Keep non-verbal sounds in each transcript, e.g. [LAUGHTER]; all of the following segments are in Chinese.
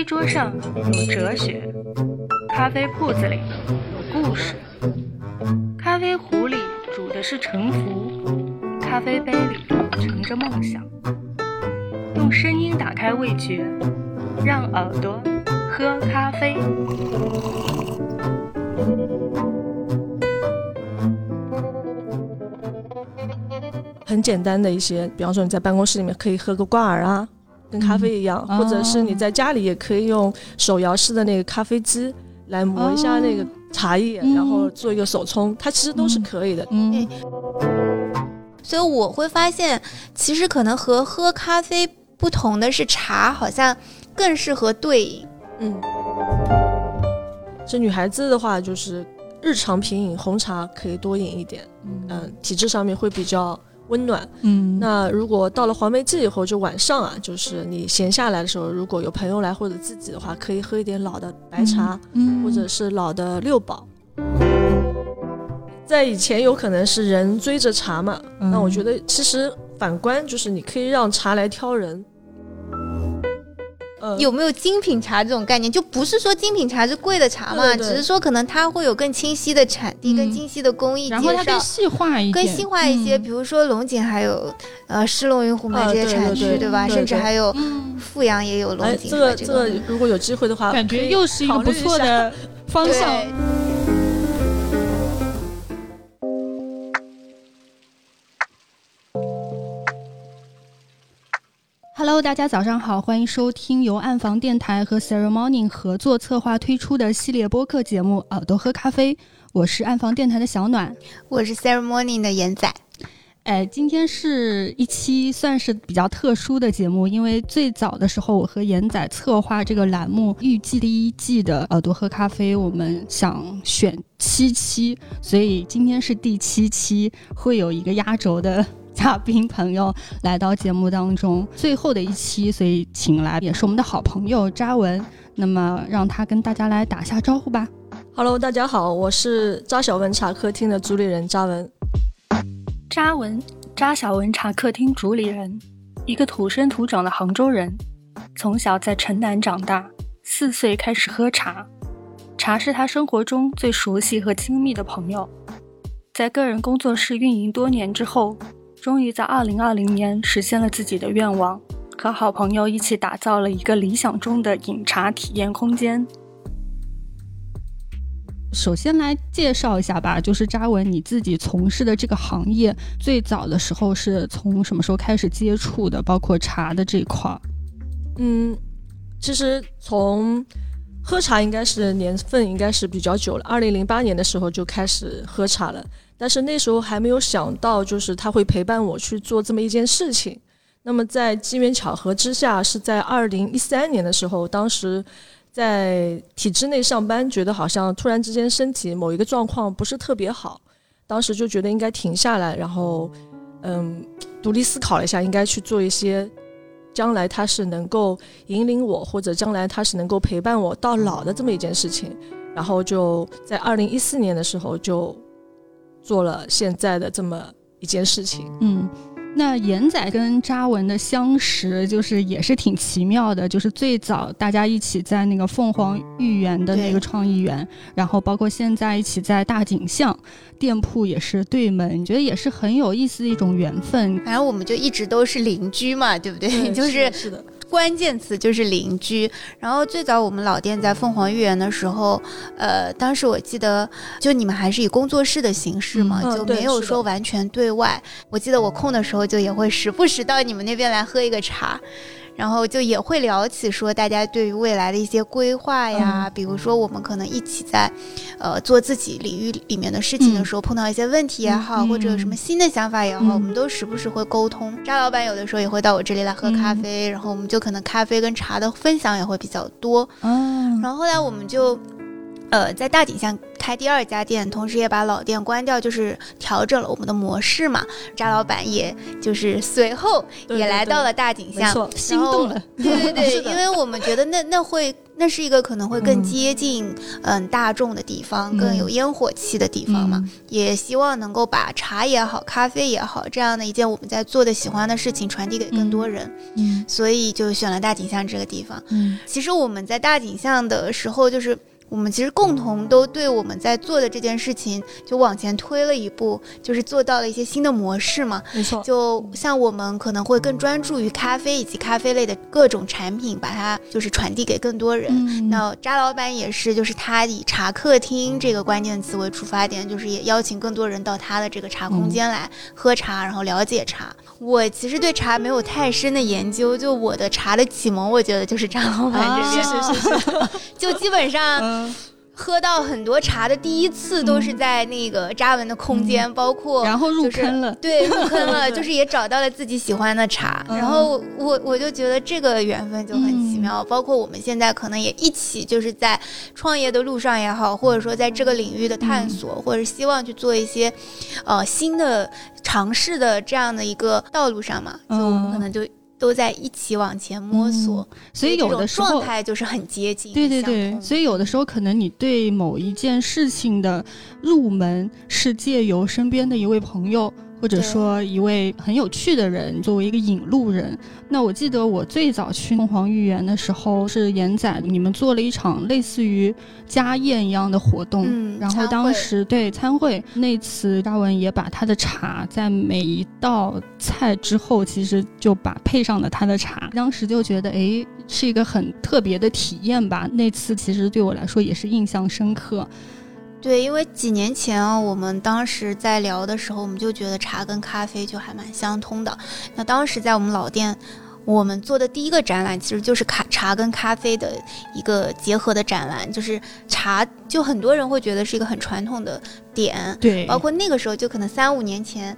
啡桌上有哲学，咖啡铺子里有故事，咖啡壶里煮的是沉浮，咖啡杯里盛着梦想。用声音打开味觉，让耳朵喝咖啡。很简单的一些，比方说你在办公室里面可以喝个挂耳啊，跟咖啡一样，嗯或者是哦。你在家里也可以用手摇式的那个咖啡机来磨一下那个茶叶，嗯然后做一个手冲，它其实都是可以的。嗯。所以我会发现，其实可能和喝咖啡不同的是，茶好像更适合对饮。嗯，这女孩子的话，就是日常品饮红茶可以多饮一点，嗯，体质上面会比较温暖。嗯那如果到了黄梅季以后，就晚上啊，就是你闲下来的时候，如果有朋友来或者自己的话，可以喝一点老的白茶，嗯或者是老的六宝。在以前有可能是人追着茶嘛，嗯那我觉得其实反观就是你可以让茶来挑人。呃，有没有精品茶这种概念？就不是说精品茶是贵的茶嘛，对对对。只是说可能它会有更清晰的产地、嗯。更清晰的工艺介绍然后它更。细化一点，更细化一些，嗯。比如说龙井还有呃狮龙云虎梅啊这些产区，对对对对吧？甚至还有嗯，富阳也有龙哎，井这个这如果有机会的话，感觉又是一个不错的方向。Hello，大家早上好，欢迎收听由暗房电台和 Morning 合作策划推出的系列播客节目《耳朵喝咖啡》，我是暗房电台的小暖。我是 Ceremony 的严仔，哎，今天是一期算是比较特殊的节目，因为最早的时候，我和严仔策划这个栏目，预计第一季的耳朵喝咖啡，我们想选七期，所以今天是第七期，会有一个压轴的。嘉宾朋友来到节目当中，最后的一期，所以请来也是我们的好朋友扎文，那么让他跟大家来打下招呼吧。Hello，大家好，我是扎小文茶客厅的主理人扎文。扎文，扎小文茶客厅主理人，一个土生土长的杭州人，从小在城南长大，四岁开始喝茶，茶是他生活中最熟悉和亲密的朋友。在个人工作室运营多年之后，终于在2020年实现了自己的愿望，和好朋友一起打造了一个理想中的饮茶体验空间。首先来介绍一下吧，就是扎文你自己从事的这个行业，最早的时候是从什么时候开始接触的？包括茶的这一块儿。嗯，其实从喝茶应该是年份应该是比较久了，二零零八年的时候就开始喝茶了，但是那时候还没有想到，就是他会陪伴我去做这么一件事情。那么在机缘巧合之下，是在二零一三年的时候，当时在体制内上班，觉得好像突然之间身体某一个状况不是特别好，当时就觉得应该停下来，然后嗯，独立思考了一下，应该去做一些将来他是能够引领我，或者将来他是能够陪伴我到老的这么一件事情。然后就在二零一四年的时候就做了现在的这么一件事情。嗯，那严仔跟扎文的相识，就是也是挺奇妙的，就是最早大家一起在那个凤凰御园的那个创意园，然后包括现在一起在大景巷店铺也是对门，你觉得也是很有意思的一种缘分。反正我们就一直都是邻居嘛，对不对？对就是是的，关键词就是邻居。然后最早我们老店在凤凰御园的时候，呃，当时我记得就你们还是以工作室的形式嘛，就没有说完全对外。我记得我空的时候就也会时不时到你们那边来喝一个茶。然后就也会聊起说大家对于未来的一些规划呀，嗯比如说我们可能一起在，呃，做自己领域里面的事情的嗯时候碰到一些问题也好，嗯或者有什么新的想法也好，嗯我们都时不时会沟通。扎老板有的时候也会到我这里来喝咖啡，然后我们就可能咖啡跟茶的分享也会比较多。嗯，然后后来我们就呃，在大井巷开第二家店，同时也把老店关掉，就是调整了我们的模式嘛。扎老板也就是随后也来到了大井巷，心动了。[LAUGHS] 对对对，因为我们觉得那那会那是一个可能会更接近嗯大众的地方，更有烟火气的地方嘛。也希望能够把茶也好，咖啡也好，这样的一件我们在做的喜欢的事情传递给更多人。嗯，所以就选了大井巷这个地方。嗯，其实我们在大井巷的时候就是。我们其实共同都对我们在做的这件事情就往前推了一步，就是做到了一些新的模式嘛。没错，就像我们可能会更专注于咖啡以及咖啡类的各种产品，把它就是传递给更多人。那扎老板也是，就是他以茶客厅这个关键词为出发点，就是也邀请更多人到他的这个茶空间来喝茶，然后了解茶。我其实对茶没有太深的研究，就我的茶的启蒙，我觉得就是扎老板这边，是是是，就基本上。喝到很多茶的第一次都是在那个扎文的空间，包括然后入坑了，对，入坑了，[LAUGHS] 就是也找到了自己喜欢的茶。然后我我就觉得这个缘分就很奇妙。包括我们现在可能也一起就是在创业的路上也好，或者说在这个领域的探索，或者希望去做一些呃新的尝试的这样的一个道路上嘛，就我们可能就。都在一起往前摸索，所以有的时候状态就是很接近。对对对，所以有的时候可能你对某一件事情的入门是借由身边的一位朋友。或者说一位很有趣的人作为一个引路人，那我记得我最早去凤凰御园的时候是严仔，你们做了一场类似于家宴一样的活动，嗯，然后当时对参会。那次，大文也把他的茶在每一道菜之后，其实就把配上了他的茶，当时就觉得哎是一个很特别的体验吧，那次其实对我来说也是印象深刻。对，因为几年前啊，我们当时在聊的时候，我们就觉得茶跟咖啡就还蛮相通的。那当时在我们老店，我们做的第一个展览，其实就是咖茶跟咖啡的一个结合的展览。就是茶，就很多人会觉得是一个很传统的点，对，包括那个时候，就可能三五年前。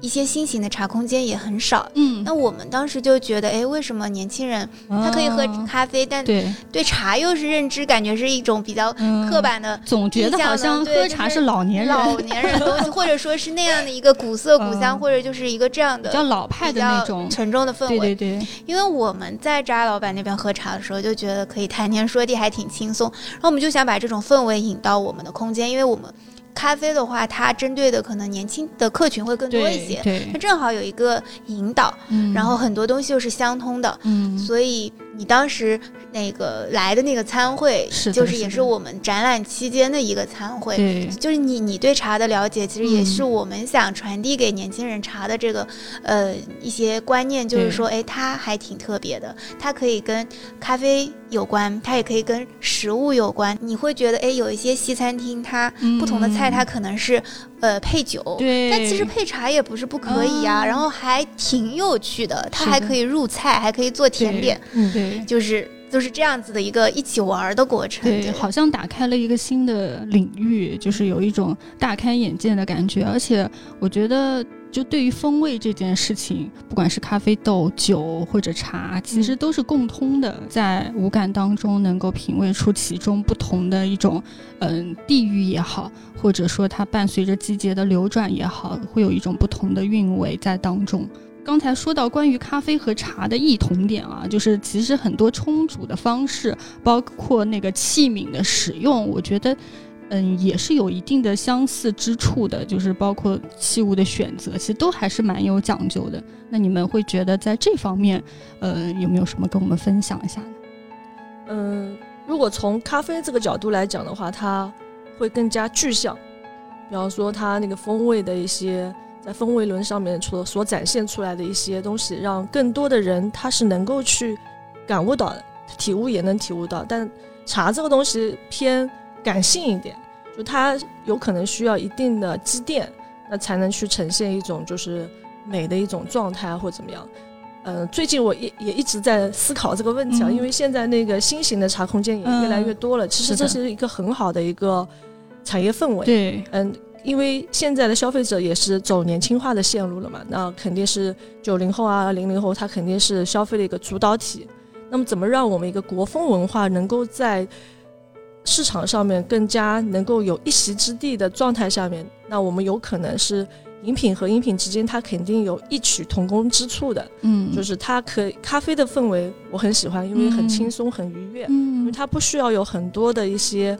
一些新型的茶空间也很少，嗯，那我们当时就觉得，哎，为什么年轻人他可以喝咖啡，但对。对茶又是认知，感觉是一种比较刻板的，总觉得好像喝茶是老年人。老年人 [LAUGHS] 东西，或者说是那样的一个古色古香，或者就是一个这样的比较老派的那种。沉重的氛围，对对对。因为我们在扎老板那边喝茶的时候，就觉得可以谈天说地，还挺轻松，然后我们就想把这种氛围引到我们的空间，因为我们。咖啡的话，它针对的可能年轻的客群会更多一些，它正好有一个引导，然后很多东西又是相通的，所以。你当时那个来的那个参会，就是也是我们展览期间的一个参会，就是你你对茶的了解，其实也是我们想传递给年轻人茶的这个呃一些观念，就是说，哎，它还挺特别的，它可以跟咖啡有关，它也可以跟食物有关。你会觉得，哎，有一些西餐厅，它不同的菜，它可能是。呃，配酒，但其实配茶也不是不可以呀，然后还挺有趣的，它还可以入菜，还可以做甜点，嗯，对，就是就是这样子的一个一起玩的过程，对，好像打开了一个新的领域，就是有一种大开眼界的感觉，而且我觉得。就对于风味这件事情，不管是咖啡豆、酒或者茶，其实都是共通的，在五感当中能够品味出其中不同的一种，嗯，地域也好，或者说它伴随着季节的流转也好，会有一种不同的韵味在当中。刚才说到关于咖啡和茶的异同点啊，就是其实很多冲煮的方式，包括那个器皿的使用，我觉得。嗯，也是有一定的相似之处的，就是包括器物的选择，其实都还是蛮有讲究的。那你们会觉得在这方面，呃，有没有什么跟我们分享一下呢？嗯，如果从咖啡这个角度来讲的话，它会更加具象，比方说它那个风味的一些在风味轮上面所所展现出来的一些东西，让更多的人他是能够去感悟到的，体悟也能体悟到。但茶这个东西偏。感性一点，就它有可能需要一定的积淀，那才能去呈现一种就是美的一种状态或怎么样。嗯，最近我也也一直在思考这个问题啊，因为现在那个新型的茶空间也越来越多了，其实这是一个很好的一个产业氛围。对，嗯，因为现在的消费者也是走年轻化的线路了嘛，那肯定是九零后啊、零零后，他肯定是消费的一个主导体。那么，怎么让我们一个国风文化能够在市场上面更加能够有一席之地的状态下面，那我们有可能是饮品和饮品之间，它肯定有异曲同工之处的。嗯，就是它可以咖啡的氛围我很喜欢，因为很轻松、很愉悦，因为嗯，它不需要有很多的一些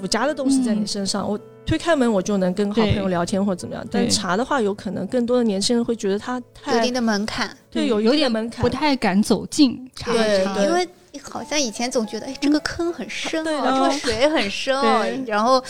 附加的东西在你身上。我推开门我就能跟好朋友聊天或者怎么样，但茶的话，有可能更多的年轻人会觉得它有一太定的门槛，对有有点门槛不太敢走近茶茶对对因为好像以前总觉得，哎，这个坑很深哦，对然后这个水很 [LAUGHS] 深哦，[LAUGHS] 然后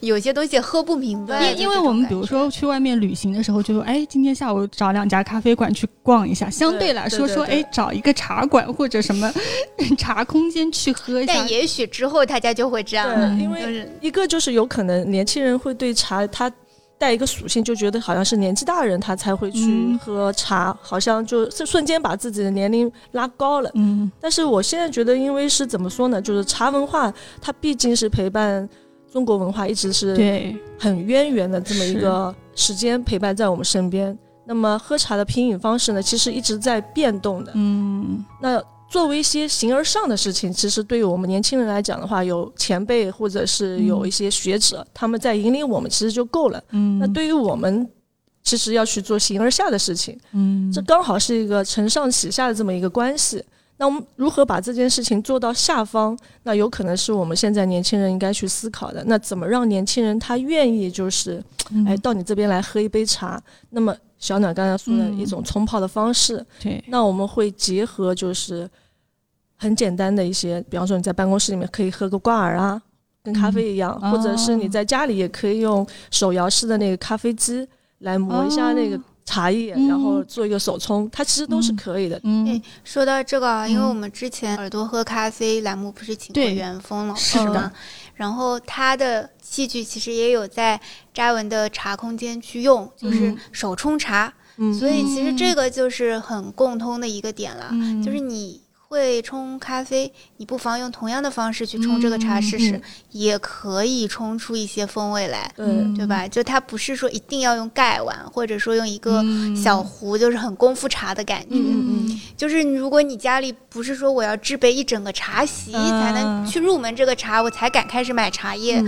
有些东西喝不明白。因因为我们比如说去外面旅行的时候，就说哎，今天下午找两家咖啡馆去逛一下，相对来说说哎，找一个茶馆或者什么 [LAUGHS] 茶空间去喝一下但，也许之后大家就会这样了，因为一个就是有可能年轻人会对茶它带一个属性，就觉得好像是年纪大人他才会去嗯喝茶，好像就是瞬间把自己的年龄拉高了。嗯但是我现在觉得，因为是怎么说呢，就是茶文化它毕竟是陪伴中国文化一直是对，很渊源的这么一个时间陪伴在我们身边。那么喝茶的品饮方式呢，其实一直在变动的。嗯那作为一些形而上的事情，其实对于我们年轻人来讲的话，有前辈或者是有一些学者，他们在引领我们，其实就够了。嗯，那对于我们，其实要去做形而下的事情，嗯这刚好是一个承上启下的这么一个关系。那我们如何把这件事情做到下方？那有可能是我们现在年轻人应该去思考的。那怎么让年轻人他愿意就是，嗯哎，到你这边来喝一杯茶？那么小暖刚才说的嗯。一种冲泡的方式，对，那我们会结合就是很简单的一些，比方说你在办公室里面可以喝个挂耳啊，跟咖啡一样，嗯或者是哦。你在家里也可以用手摇式的那个咖啡机来磨一下那个哦。茶叶，嗯。然后做一个手冲，它其实都是可以的。嗯。哎说到这个啊，因为嗯。我们之前耳朵喝咖啡栏目不是请过对。元丰老是的师吗？然后他的器具其实也有在扎文的茶空间去用，就是嗯。手冲茶。嗯，所以其实这个就是很共通的一个点了，嗯。就是你会冲咖啡，你不妨用同样的方式去冲这个茶试试，嗯也可以冲出一些风味来，对，嗯对吧？就它不是说一定要用盖碗，或者说用一个嗯小壶，就是很功夫茶的感觉。嗯嗯就是如果你家里不是说我要制备一整个茶席、啊才能去入门这个茶，我才敢开始买茶叶。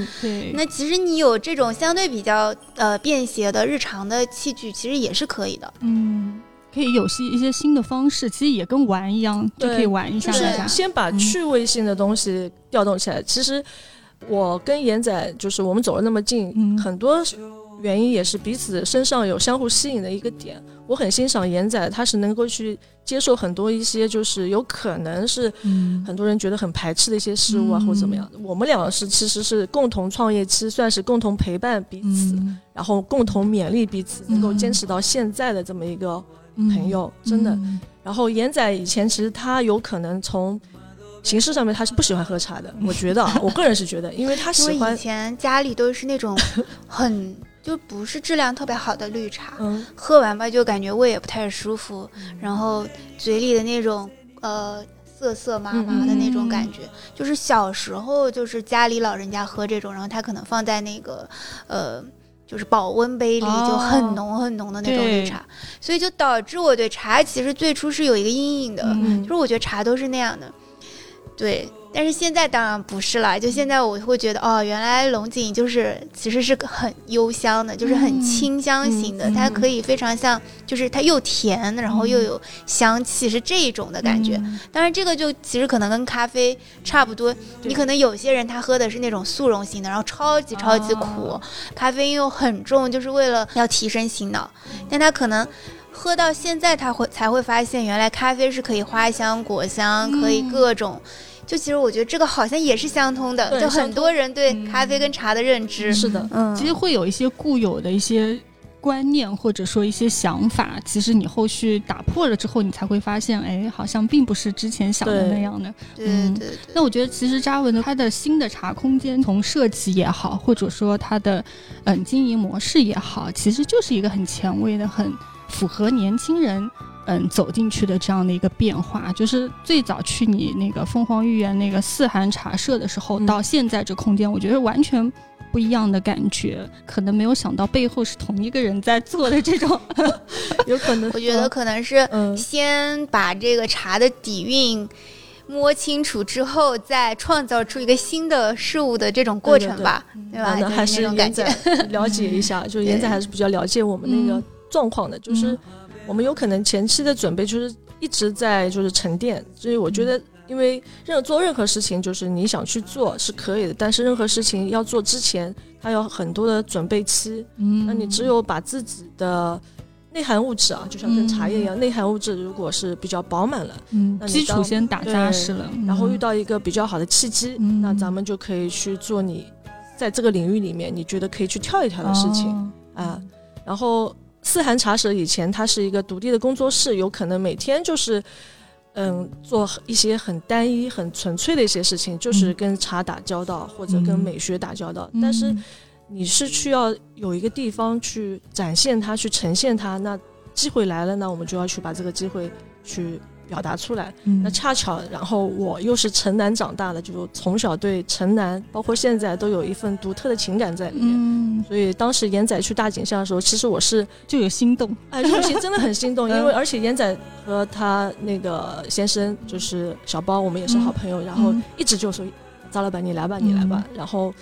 那其实你有这种相对比较呃便携的日常的器具，其实也是可以的。嗯，可以有些一些新的方式，其实也跟玩一样，就对可以玩一下就。是先把趣味性的东西调动起来。其实我跟严仔就是我们走了那么近，嗯很多原因也是彼此身上有相互吸引的一个点。我很欣赏严仔，他是能够去接受很多一些就是有可能是嗯很多人觉得很排斥的一些事物啊，嗯或者怎么样的。我们俩是其实是共同创业期，算是共同陪伴彼此，嗯然后共同勉励彼此，能够坚持到现在的这么一个朋友，真的。嗯然后严仔以前其实他有可能从形式上面他是不喜欢喝茶的，[LAUGHS] 我觉得啊，我个人是觉得，因为他喜欢以，前家里都是那种 [LAUGHS] 很就不是质量特别好的绿茶，嗯，喝完吧就感觉胃也不太舒服，然后嘴里的那种呃涩涩麻麻的那种感觉，就是小时候就是家里老人家喝这种，然后他可能放在那个呃。就是保温杯里哦就很浓很浓的那种绿对。茶，所以就导致我对茶其实最初是有一个阴影的，嗯。就是我觉得茶都是那样的，对。但是现在当然不是了，就现在我会觉得哦，原来龙井就是其实是个很幽香的，就是很嗯清香型的，嗯它可以非常像，就是它又甜，然后又有香气，是这一种的感觉。嗯当然，这个就其实可能跟咖啡差不多。你可能有些人他喝的是那种速溶型的，然后超级超级苦，哦咖啡因又很重，就是为了要提神醒脑。但他可能喝到现在，他会才会发现，原来咖啡是可以花香、果香，可以嗯各种。就其实我觉得这个好像也是相通的，就对很多人对嗯咖啡跟茶的认知。是的，嗯，其实会有一些固有的一些观念或者说一些想法，其实你后续打破了之后，你才会发现，哎，好像并不是之前想的那样的。对对。那我觉得其实扎文的他的新的茶空间，从设计也好，或者说他的嗯经营模式也好，其实就是一个很前卫的、很符合年轻人嗯走进去的这样的一个变化。就是最早去你那个凤凰御园那个四寒茶社的时候，嗯到现在这空间，我觉得完全。不一样的感觉，可能没有想到背后是同一个人在做的这种，[LAUGHS] 有可能，我觉得可能是嗯，先把这个茶的底蕴摸清楚之后，再创造出一个新的事物的这种过程吧，对吧？那还是那种感觉。[LAUGHS] 了解一下，就是严仔还是比较了解我们那个状况的，就是我们有可能前期的准备就是一直在就是沉淀，所以我觉得。因为任做任何事情，就是你想去做是可以的，但是任何事情要做之前，它有很多的准备期。嗯，那你只有把自己的内涵物质啊，就像跟茶叶一样，内涵物质如果是比较饱满了，嗯，基础先打扎实了，然后遇到一个比较好的契机，那咱们就可以去做你在这个领域里面你觉得可以去跳一跳的事情啊。然后四寒茶舍以前它是一个独立的工作室，有可能每天就是。嗯，做一些很单一、很纯粹的一些事情，就是跟茶打交道或者跟美学打交道。但是你是需要有一个地方去展现它、去呈现它。那机会来了，那我们就要去把这个机会去。表达出来，那恰巧，然后我又是城南长大的，就从小对城南，包括现在都有一份独特的情感在里面。所以当时严仔去大井巷的时候，其实我是就有心动，[LAUGHS] 哎，入心真的很心动，因为而且严仔和他那个先生就是小包，我们也是好朋友，然后一直就说张老板你来吧，你来吧，然后。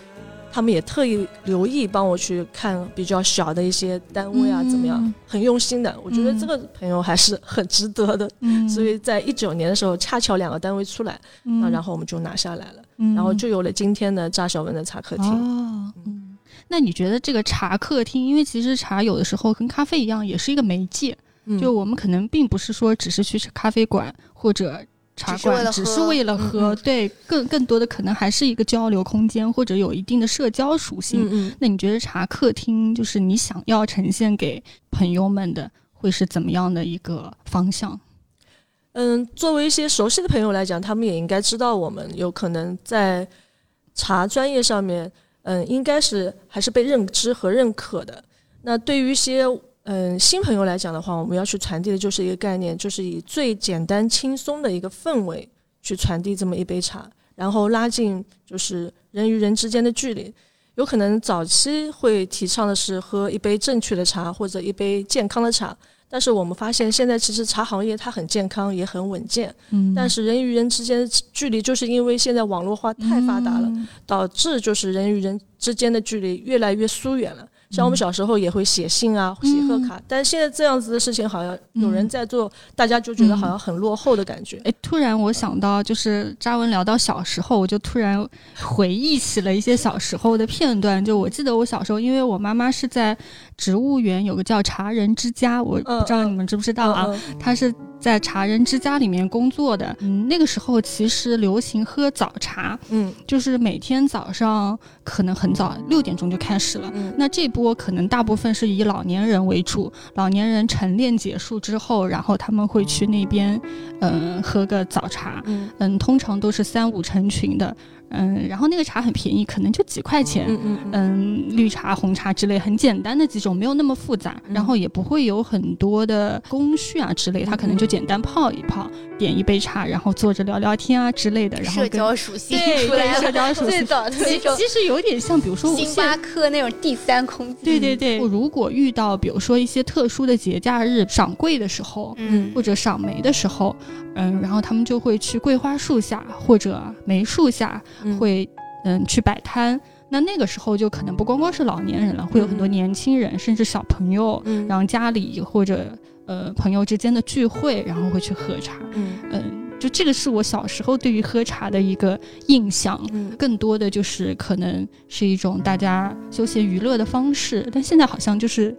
他们也特意留意帮我去看比较小的一些单位啊，怎么样？很用心的，我觉得这个朋友还是很值得的。所以在一九年的时候，恰巧两个单位出来，那然后我们就拿下来了，然后就有了今天的扎小文的茶客厅。哦，嗯，那你觉得这个茶客厅，因为其实茶有的时候跟咖啡一样，也是一个媒介，就我们可能并不是说只是去咖啡馆或者。茶馆只是为了喝，对，更更多的可能还是一个交流空间，或者有一定的社交属性。嗯那你觉得茶客厅就是你想要呈现给朋友们的，会是怎么样的一个方向？嗯，作为一些熟悉的朋友来讲，他们也应该知道我们有可能在茶专业上面，嗯，应该是还是被认知和认可的。那对于一些。嗯，新朋友来讲的话，我们要去传递的就是一个概念，就是以最简单轻松的一个氛围去传递这么一杯茶，然后拉近就是人与人之间的距离。有可能早期会提倡的是喝一杯正确的茶或者一杯健康的茶，但是我们发现现在其实茶行业它很健康也很稳健，嗯，但是人与人之间的距离就是因为现在网络化太发达了，导致就是人与人之间的距离越来越疏远了。像我们小时候也会写信啊，写贺卡，但是现在这样子的事情好像有人在做，大家就觉得好像很落后的感觉。哎，突然我想到，就是扎文聊到小时候，我就突然回忆起了一些小时候的片段。就我记得我小时候，因为我妈妈是在植物园有个叫茶人之家，我不知道你们知不知道啊？他是。在茶人之家里面工作的，嗯，那个时候其实流行喝早茶，嗯，就是每天早上可能很早，六点钟就开始了。那这波可能大部分是以老年人为主，老年人晨练结束之后，然后他们会去那边，嗯，喝个早茶，嗯，通常都是三五成群的。嗯，然后那个茶很便宜，可能就几块钱。嗯嗯嗯，绿茶、红茶之类很简单的几种，没有那么复杂，然后也不会有很多的工序啊之类，他可能就简单泡一泡，点一杯茶，然后坐着聊聊天啊之类的。然后社交属性对对，社交属 [LAUGHS] 性最早的那种，其实有点像，比如说星巴克那种第三空间。对对对，如果遇到比如说一些特殊的节假日赏桂的时候，嗯，或者赏梅的时候，嗯，然后他们就会去桂花树下或者梅树下。会嗯去摆摊，那那个时候就可能不光光是老年人了，会有很多年轻人，甚至小朋友，然后家里或者呃朋友之间的聚会，然后会去喝茶。嗯，就这个是我小时候对于喝茶的一个印象，更多的就是可能是一种大家休闲娱乐的方式，但现在好像就是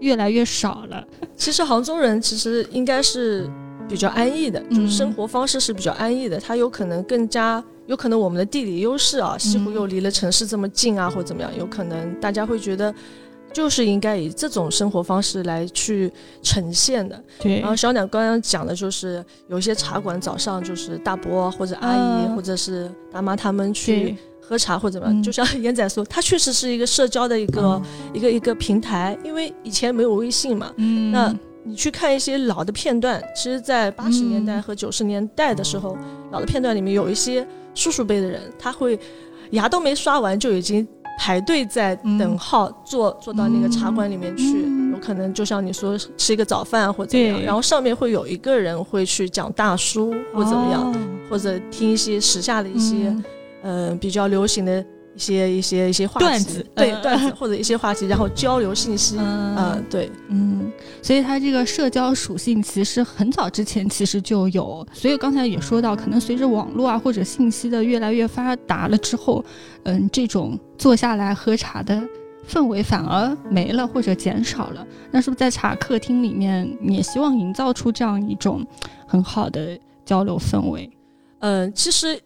越来越少了。[LAUGHS] 其实杭州人其实应该是比较安逸的，就是生活方式是比较安逸的，他有可能更加。有可能我们的地理优势啊，西湖又离了城市这么近啊，或者怎么样，有可能大家会觉得，就是应该以这种生活方式来去呈现的。对。然后小鸟刚刚讲的就是，有一些茶馆早上就是大伯或者阿姨或者是大妈他们去喝茶或者怎么样，就像严仔说，它确实是一个社交的一个一个一个平台，因为以前没有微信嘛。嗯。那。你去看一些老的片段，其实，在八十年代和九十年代的时候，老的片段里面有一些叔叔辈的人，他会牙都没刷完就已经排队在等号坐坐到那个茶馆里面去，有可能就像你说吃一个早饭或怎么样，然后上面会有一个人会去讲大书或怎么样，或或者听一些时下的一些嗯。呃比较流行的一些一些一些话题，段子嗯对段子或者一些话题，然后交流信息，嗯嗯，对，嗯，所以它这个社交属性其实很早之前其实就有，所以刚才也说到，可能随着网络啊或者信息的越来越发达了之后，嗯，这种坐下来喝茶的氛围反而没了或者减少了。那是不是在茶客厅里面，你也希望营造出这样一种很好的交流氛围？嗯，其实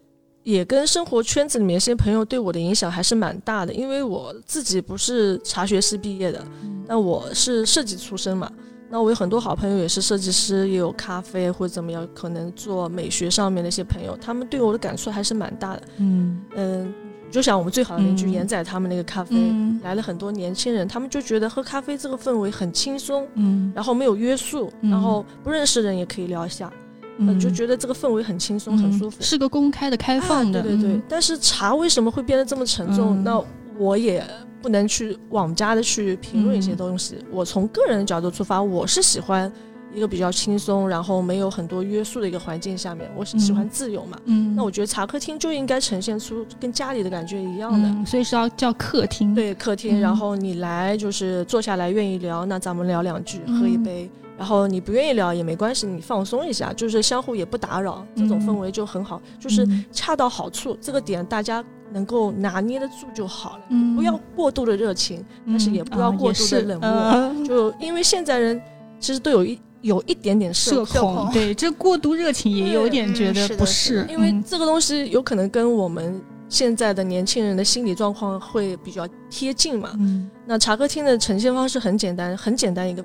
也跟生活圈子里面一些朋友对我的影响还是蛮大的，因为我自己不是茶学系毕业的，那我是设计出身嘛。那我有很多好朋友也是设计师，也有咖啡或者怎么样，可能做美学上面的一些朋友，他们对我的感触还是蛮大的。嗯嗯，就像我们最好的邻居嗯严仔他们那个咖啡，嗯来了很多年轻人，他们就觉得喝咖啡这个氛围很轻松，嗯然后没有约束，嗯然后不认识的人也可以聊一下，嗯呃就觉得这个氛围很轻松，很舒服。是个公开的、开放的。啊对对对，嗯但是茶为什么会变得这么沉重？嗯那我也不能去妄加的去评论一些东西。我从个人的角度出发，我是喜欢一个比较轻松，然后没有很多约束的一个环境下面，我是喜欢嗯自由嘛。嗯，那我觉得茶客厅就应该呈现出跟家里的感觉一样的。嗯，所以是要叫客厅。，对客厅，嗯然后你来就是坐下来愿意聊，那咱们聊两句，喝一嗯杯。然后你不愿意聊也没关系，你放松一下，就是相互也不打扰，这种嗯。氛围就很好，就是嗯。恰到好处，这个点大家能够拿捏得住就好了，嗯。不要过度的热情，但是也不要啊过度的冷漠。呃就因为现在人其实都有一有一点点社社恐，[LAUGHS] 对，这过度热情也有点觉得不是因为嗯。这个东西有可能跟我们现在的年轻人的心理状况会比较贴近嘛。嗯。那茶客厅的呈现方式很简单，很简单一个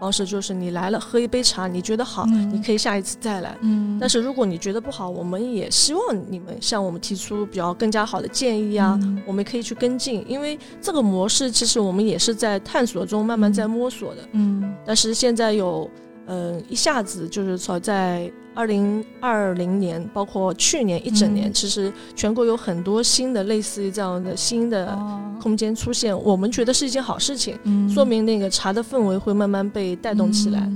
方式就是你来了喝一杯茶，你觉得好，嗯你可以下一次再来。嗯，但是如果你觉得不好，我们也希望你们向我们提出比较更加好的建议啊，嗯我们可以去跟进，因为这个模式其实我们也是在探索中慢慢在摸索的。嗯但是现在有，嗯、一下子就是说在二零二零年，包括去年一整年，嗯其实全国有很多新的类似于这样的新的哦空间出现，我们觉得是一件好事情，嗯说明那个茶的氛围会慢慢被带动起来，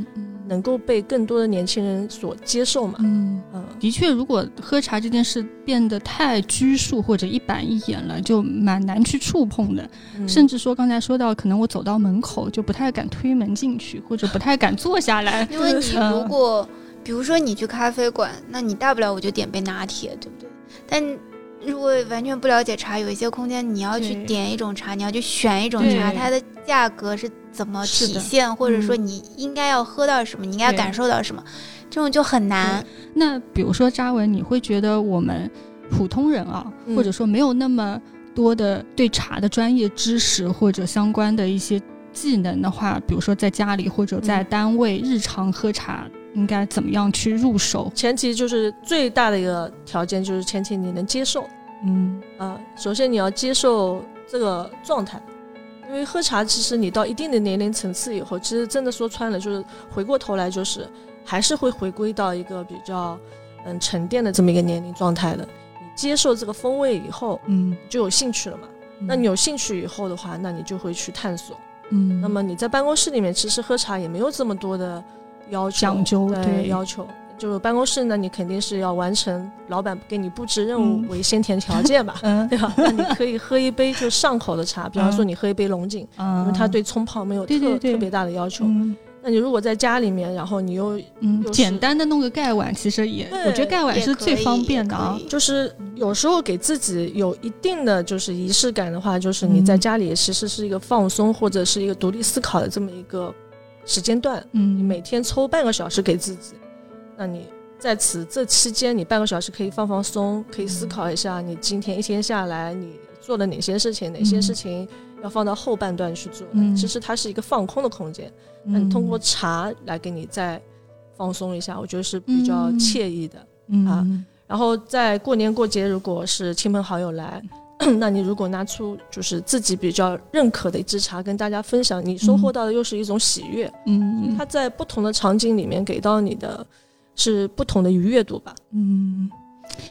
能够被更多的年轻人所接受嘛。嗯。嗯，的确，如果喝茶这件事变得太拘束或者一板一眼了，就蛮难去触碰的。嗯甚至说，刚才说到，可能我走到门口就不太敢推门进去，或者不太敢坐下来。因为你 [LAUGHS] 嗯如果，比如说你去咖啡馆，那你大不了我就点杯拿铁，对不对？但如果完全不了解茶，有一些空间你要去点一种茶，你要去选一种茶，它的价格是怎么体现，或者说嗯。你应该要喝到什么，你应该对感受到什么，这种就很难。那比如说扎文，你会觉得我们普通人啊，嗯。或者说没有那么多的对茶的专业知识或者相关的一些技能的话，比如说在家里或者在嗯。单位日常喝茶，应该怎么样去入手？前提就是最大的一个条件就是前提你能接受嗯啊、首先你要接受这个状态。因为喝茶，其实你到一定的年龄层次以后，其实真的说穿了，就是回过头来，就是还是会回归到一个比较嗯沉淀的这么一个年龄状态的。你接受这个风味以后，嗯，就有兴趣了嘛。那你有兴趣以后的话，那你就会去探索。嗯，那么你在办公室里面，其实喝茶也没有这么多的要求讲究对对要求。就是办公室呢，你肯定是要完成老板给你布置任务嗯为先填条件吧，嗯对吧？那你可以喝一杯就上口的茶，比方说你喝一杯龙井，嗯，因为它对冲泡没有特特别大的要求。嗯那你如果在家里面，然后你又嗯简单的弄个盖碗，其实也，我觉得盖碗是最方便的啊。就是有时候给自己有一定的就是仪式感的话，就是你在嗯家里其实是一个放松或者是一个独立思考的这么一个时间段。嗯，你每天抽半个小时给自己，那你在此这期间，你半个小时可以放放松，可以思考一下你今天一天下来你做了哪些事情，哪些事情要放到后半段去做。嗯其实它是一个放空的空间，那你通过茶来给你再放松一下，我觉得是比较嗯惬意的。嗯啊然后在过年过节，如果是亲朋好友来，[CLEARS THROAT] 那你如果拿出就是自己比较认可的一支茶跟大家分享，你收获到的又是一种喜悦。嗯。它在不同的场景里面给到你的是不同的愉悦度吧。嗯，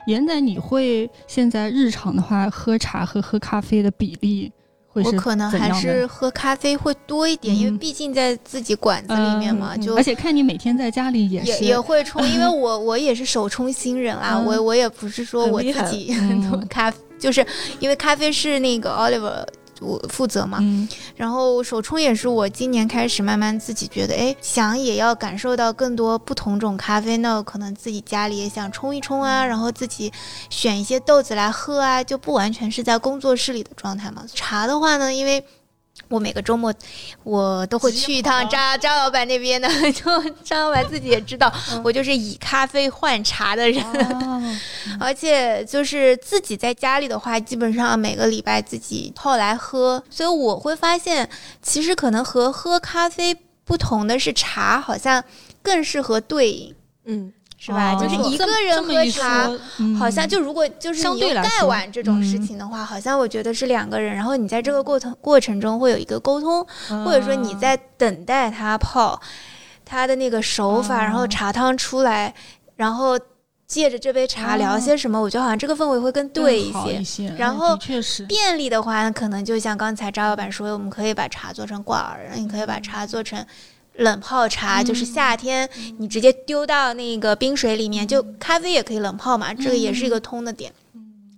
严仔，你会现在日常的话，喝茶和喝咖啡的比例会是我可能还是喝咖啡会多一点，因为嗯毕竟在自己馆子里面嘛，嗯就而且看你每天在家里也也是也会冲，[LAUGHS] 因为我我也是手冲新人啊，嗯。我我也不是说我自己嗯。[LAUGHS] 咖，就是因为咖啡是那个 Oliver 我负责嘛，嗯然后手冲也是我今年开始慢慢自己觉得，哎，想也要感受到更多不同种咖啡，那可能自己家里也想冲一冲啊，然后自己选一些豆子来喝啊，就不完全是在工作室里的状态嘛。茶的话呢，因为我每个周末我都会去一趟张张老板那边的，[LAUGHS] 就张老板自己也知道，我就是以咖啡换茶的人。哦。[LAUGHS] 而且就是自己在家里的话，基本上每个礼拜自己泡来喝，所以我会发现，其实可能和喝咖啡不同的是，茶好像更适合对饮，嗯，是吧？哦就是一个人喝茶。嗯好像就如果就是相你用盖对来说碗这种事嗯情的话，好像我觉得是两个人，然后你在这个过程过程中会有一个沟通，或者说你在等待它泡，它的那个手法，然后哦茶汤出来，然后借着这杯茶聊些什么，我觉得好像这个氛围会更对一些然后便利的话，可能就像刚才张老板说的，我们可以把茶做成挂耳，你可以把茶做成冷泡茶，就是夏天你直接丢到那个冰水里面，就咖啡也可以冷泡嘛，这个也是一个通的点。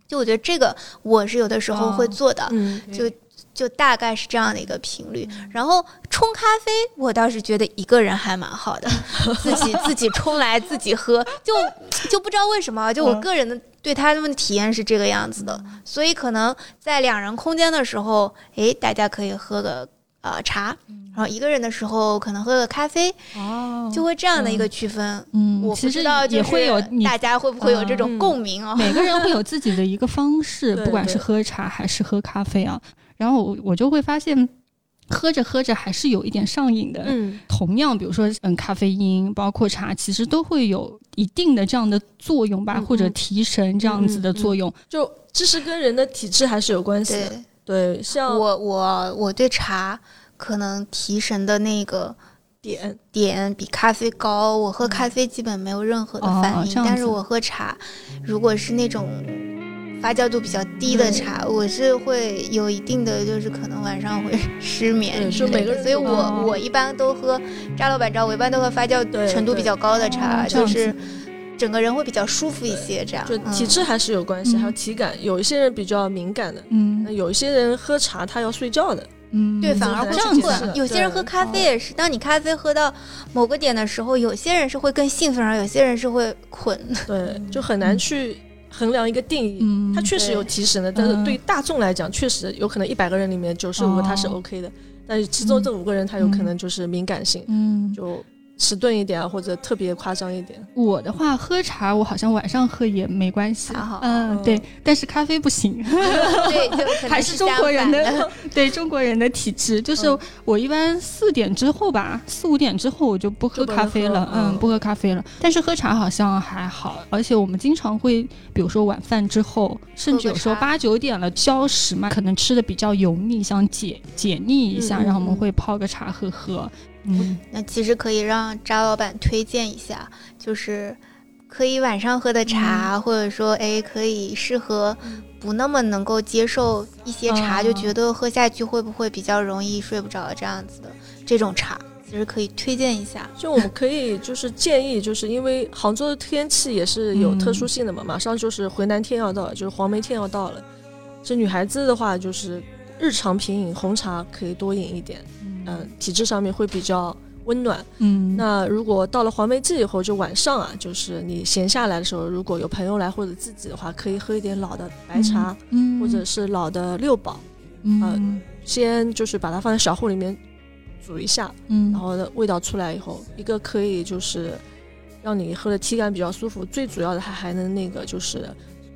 就我觉得这个我是有的时候会做的，嗯，就就大概是这样的一个频率。然后冲咖啡，我倒是觉得一个人还蛮好的，[LAUGHS] 自己自己冲来自己喝，就就不知道为什么，就我个人的对他们的体验是这个样子的。所以可能在两人空间的时候，诶，大家可以喝个呃茶，然后一个人的时候可能喝个咖啡，哦，就会这样的一个区分。嗯，我不知道也会有大家会不会有这嗯种共鸣哦？每个人会有自己的一个方式，对 [LAUGHS] 不管是喝茶还是喝咖啡啊。然后我我就会发现，喝着喝着还是有一点上瘾的。嗯，同样，比如说嗯，咖啡因包括茶，其实都会有一定的这样的作用吧，嗯或者嗯提神这样子的作用。就这是跟人的体质还是有关系的。，对，像我我我对茶可能提神的那个点，点比咖啡高。我喝咖啡基本没有任何的反应，但是我喝茶，如果是那种发酵度比较低的茶，我是会有一定的，就是可能晚上会 [LAUGHS] 失眠对之类的。就每个人所以我、哦我一般都喝扎老板知道，我一般都喝发酵程度比较高的茶，就是整个人会比较舒服一些。这样就嗯体质还是有关系，嗯还有体感。有一些人比较敏感的，嗯那嗯有一些人喝茶他要睡觉的。嗯，对，反而会个很难困。有些人喝咖啡也是，当你咖啡喝到某个点的时候，有些人是会更兴奋，而有些人是会困。对，就很难去衡量一个定义。嗯，它确实有提神的，但是嗯对大众来讲，确实有可能一百个人里面九十五个他是哦 OK 的，但是其中这五个人他有可能就是敏感性，嗯，就迟钝一点啊，或者特别夸张一点。我的话喝茶，我好像晚上喝也没关系。还好，嗯，哦对，但是咖啡不行。[LAUGHS] 还是中国人的 [LAUGHS] 对中国人的体质，就是嗯。我一般四点之后吧，四五点之后我就不喝咖啡了，喝嗯嗯，不喝咖啡了。但是喝茶好像还好，而且我们经常会，比如说晚饭之后，甚至有时候八九点了消食嘛，可能吃的比较油腻，想解解腻一下，然后我们嗯会泡个茶喝喝。嗯，那其实可以让扎老板推荐一下，就是可以晚上喝的茶，或者说哎，可以适合不那么能够接受一些茶，哦。就觉得喝下去会不会比较容易睡不着这样子的这种茶，其实可以推荐一下。就我们可以就是建议，就是因为杭州的天气也是有特殊性的嘛，马上就是回南天要到了，就是黄梅天要到了。这女孩子的话，就是日常品饮红茶可以多饮一点，嗯、体质上面会比较温暖。嗯，那如果到了黄梅季以后，就晚上啊，就是你闲下来的时候，如果有朋友来或者自己的话，可以喝一点老的白茶，嗯，或者是老的六宝，嗯。先就是把它放在小壶里面煮一下，嗯，然后呢味道出来以后，一个可以就是让你喝的体感比较舒服，最主要的它还能那个就是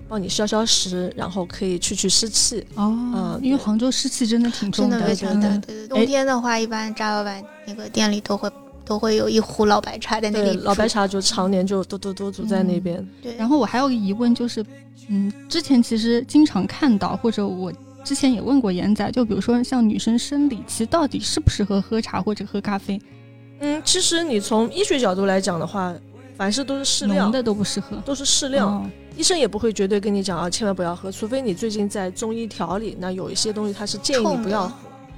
帮你消消食，然后可以去去湿气。哦嗯，因为杭州湿气真的挺重真的非常的，真的。对对。冬天的话，一般扎老板那个店里都会都会有一壶老白茶在那，里煮老白茶就常年就都都都煮在那边。对，然后我还有个疑问，就是，嗯，之前其实经常看到，或者我之前也问过严仔，就比如说像女生生理期到底适不适合喝茶或者喝咖啡？嗯，其实你从医学角度来讲的话，凡事都是适量浓的都不适合。都是适量。哦医生也不会绝对跟你讲啊，千万不要喝，除非你最近在中医调理，那有一些东西他是建议你不要喝，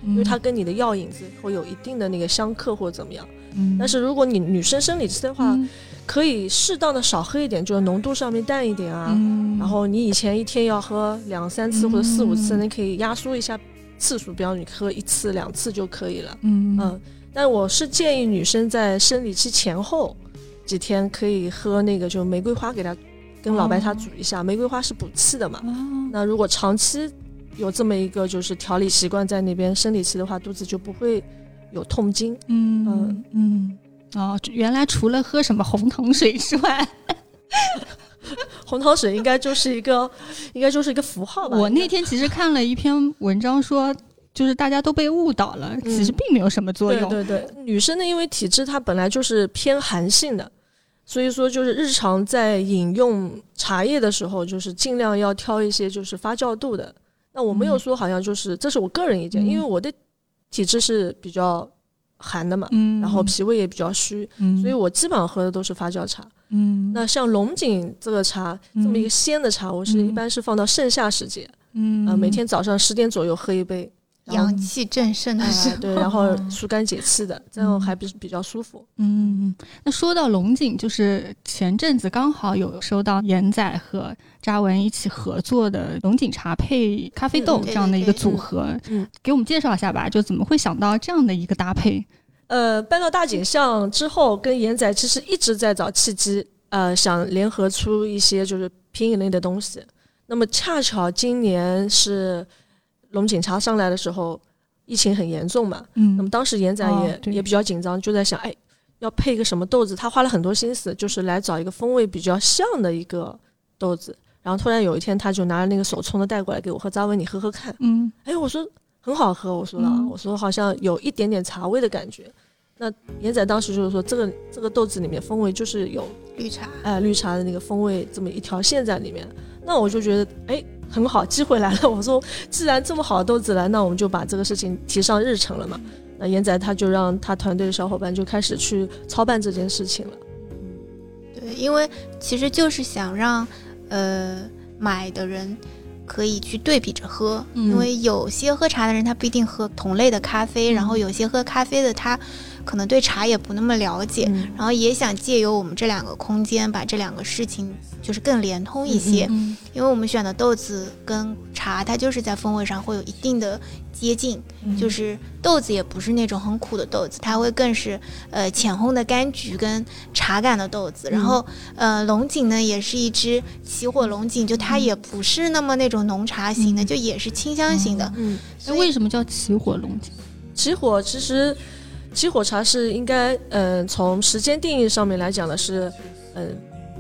因为它跟你的药引子会有一定的那个相克或者怎么样。嗯，但是如果你女生生理期的话，嗯可以适当的少喝一点，就是浓度上面淡一点啊。嗯然后你以前一天要喝两三次或者四五次，嗯你可以压缩一下次数，比方你喝一次两次就可以了。嗯嗯，但我是建议女生在生理期前后几天可以喝那个就玫瑰花，给她跟老白茶煮一下。玫瑰花是补气的嘛。哦那如果长期有这么一个就是调理习惯在那边，生理期的话，肚子就不会有痛经。嗯嗯哦，原来除了喝什么红糖水之外，[LAUGHS] 红糖水应该就是一个，应该就是一个符号吧。[LAUGHS] 我那天其实看了一篇文章说。就是大家都被误导了，其实并没有什么作用。嗯对对对，女生呢，因为体质它本来就是偏寒性的，所以说就是日常在饮用茶叶的时候，就是尽量要挑一些就是发酵度的。那我没有嗯说好像就是，这是我个人意见，嗯因为我的体质是比较寒的嘛，嗯，然后脾胃也比较虚，嗯，所以我基本上喝的都是发酵茶。嗯，那像龙井这个茶，这么一个鲜的茶，我是嗯一般是放到盛夏时节，嗯呃，每天早上十点左右喝一杯。阳气正盛的时哎，候，对，然后疏肝解气的，这样还比比较舒服。嗯，那说到龙井，就是前阵子刚好有收到严仔和扎文一起合作的龙井茶配咖啡豆嗯这样的一个组合，嗯，给我们介绍一下吧，就怎么会想到这样的一个搭配？呃，搬到大井巷之后，跟严仔其实一直在找契机，呃，想联合出一些就是品饮类的东西。那么恰巧今年是龙井茶上来的时候，疫情很严重嘛，嗯那么当时严仔也、哦也比较紧张，就在想，哎，要配一个什么豆子？他花了很多心思，就是来找一个风味比较像的一个豆子。然后突然有一天，他就拿着那个手冲的带过来给我和张文你喝喝看。嗯哎，我说很好喝，我说了，嗯我说好像有一点点茶味的感觉。那严仔当时就是说，这个这个豆子里面风味就是有绿茶，哎绿茶的那个风味这么一条线在里面。那我就觉得哎很好，机会来了。[LAUGHS] 我说既然这么好的豆子来，那我们就把这个事情提上日程了嘛。那严仔他就让他团队的小伙伴就开始去操办这件事情了。对，因为其实就是想让呃买的人可以去对比着喝，嗯因为有些喝茶的人他不一定喝同类的咖啡，然后有些喝咖啡的他可能对茶也不那么了解，嗯。然后也想借由我们这两个空间把这两个事情就是更连通一些，嗯因为我们选的豆子跟茶它就是在风味上会有一定的接近，嗯。就是豆子也不是那种很苦的豆子，它会更是呃浅烘的柑橘跟茶感的豆子。然后呃龙井呢也是一只起火龙井，就它也不是那么那种浓茶型的，嗯。就也是清香型的。嗯，那所以为什么叫起火龙井？起火其实，起火茶是应该，嗯、从时间定义上面来讲的是，嗯、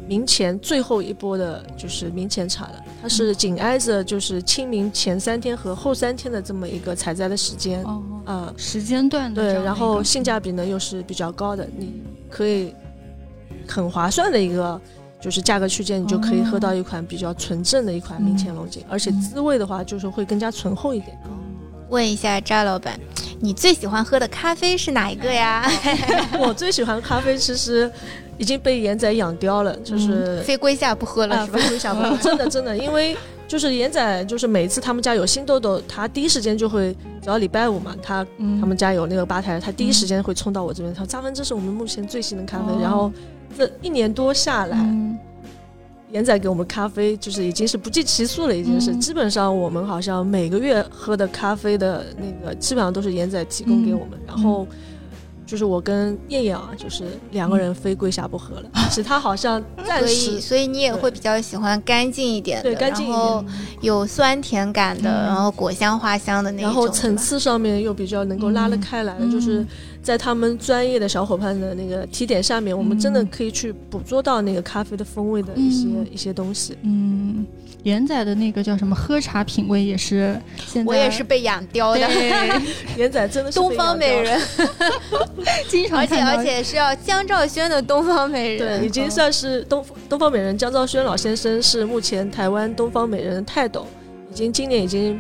明前最后一波的就是明前茶了，它是紧挨着就是清明前三天和后三天的这么一个采摘的时间，哦，啊、时间段的对，然后性价比呢又是比较高的，你可以很划算的一个。就是价格区间，你就可以喝到一款比较纯正的一款明前龙井，而且滋味的话，就是会更加醇厚一点。问一下扎老板，你最喜欢喝的咖啡是哪一个呀？[LAUGHS] 我最喜欢咖啡，其实已经被严仔养刁了，就是非归下不喝了啊，是吧？非归下不可，[LAUGHS] 真的真的，因为就是严仔，就是每次他们家有新豆豆，他第一时间就会，只要礼拜五嘛，他嗯。他们家有那个吧台，他第一时间会冲到我这边，他说扎芬，这是我们目前最新的咖啡，哦。然后这一年多下来，嗯严仔给我们咖啡就是已经是不计其数了，已经是、嗯。基本上我们好像每个月喝的咖啡的那个基本上都是严仔提供给我们，然后就是我跟燕燕啊，就是两个人非跪下不喝了，其他好像 [LAUGHS] 暂所以，所以你也会比较喜欢干净一点的，对干净一然后点，有酸甜感的，嗯。然后果香花香的那种，然后层次上面又比较能够拉得开来就是在他们专业的小伙伴的那个提点下面，我们真的可以去捕捉到那个咖啡的风味的一些、嗯。一些东西。嗯，严仔的那个叫什么喝茶品味也是现在我也是被养刁的。对，严仔真的是东方美人 [LAUGHS] [LAUGHS] 经常而且而且是要江兆轩的东方美人，对，已经算是东东方美人江兆轩老先生是目前台湾东方美人的泰斗，已经今年已经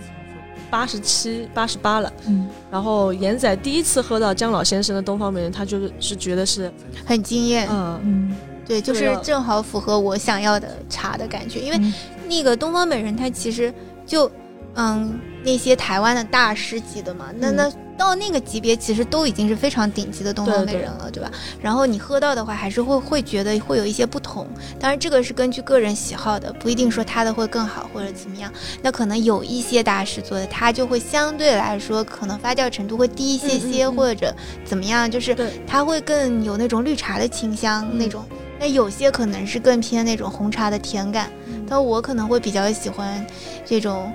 八十七、八十八了。嗯然后严仔第一次喝到江老先生的东方美人，他就是是觉得是，很惊艳。嗯，嗯对，就是正好符合我想要的茶的感觉。因为嗯那个东方美人，它其实就嗯那些台湾的大师级的嘛，那嗯那到那个级别，其实都已经是非常顶级的东方美人了，对吧？然后你喝到的话，还是会会觉得会有一些不同。当然，这个是根据个人喜好的，不一定说它的会更好或者怎么样。那可能有一些大师做的，它就会相对来说可能发酵程度会低一些些，嗯嗯嗯或者怎么样，就是对它会更有那种绿茶的清香、嗯那种。那有些可能是更偏那种红茶的甜感，嗯但我可能会比较喜欢这种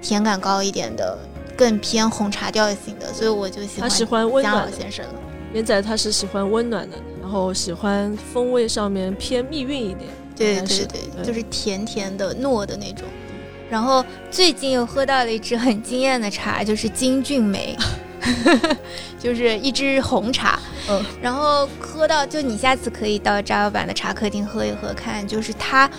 甜感高一点的，更偏红茶调性的，所以我就喜欢他喜欢温江暖先生了。元仔他是喜欢温暖的，然后喜欢风味上面偏蜜韵一点。对对对，对就是甜甜的糯的那种。然后最近又喝到了一支很惊艳的茶，就是金骏眉，[LAUGHS] 就是一支红茶。嗯，然后喝到，就你下次可以到扎老板的茶客厅喝一喝看，就是它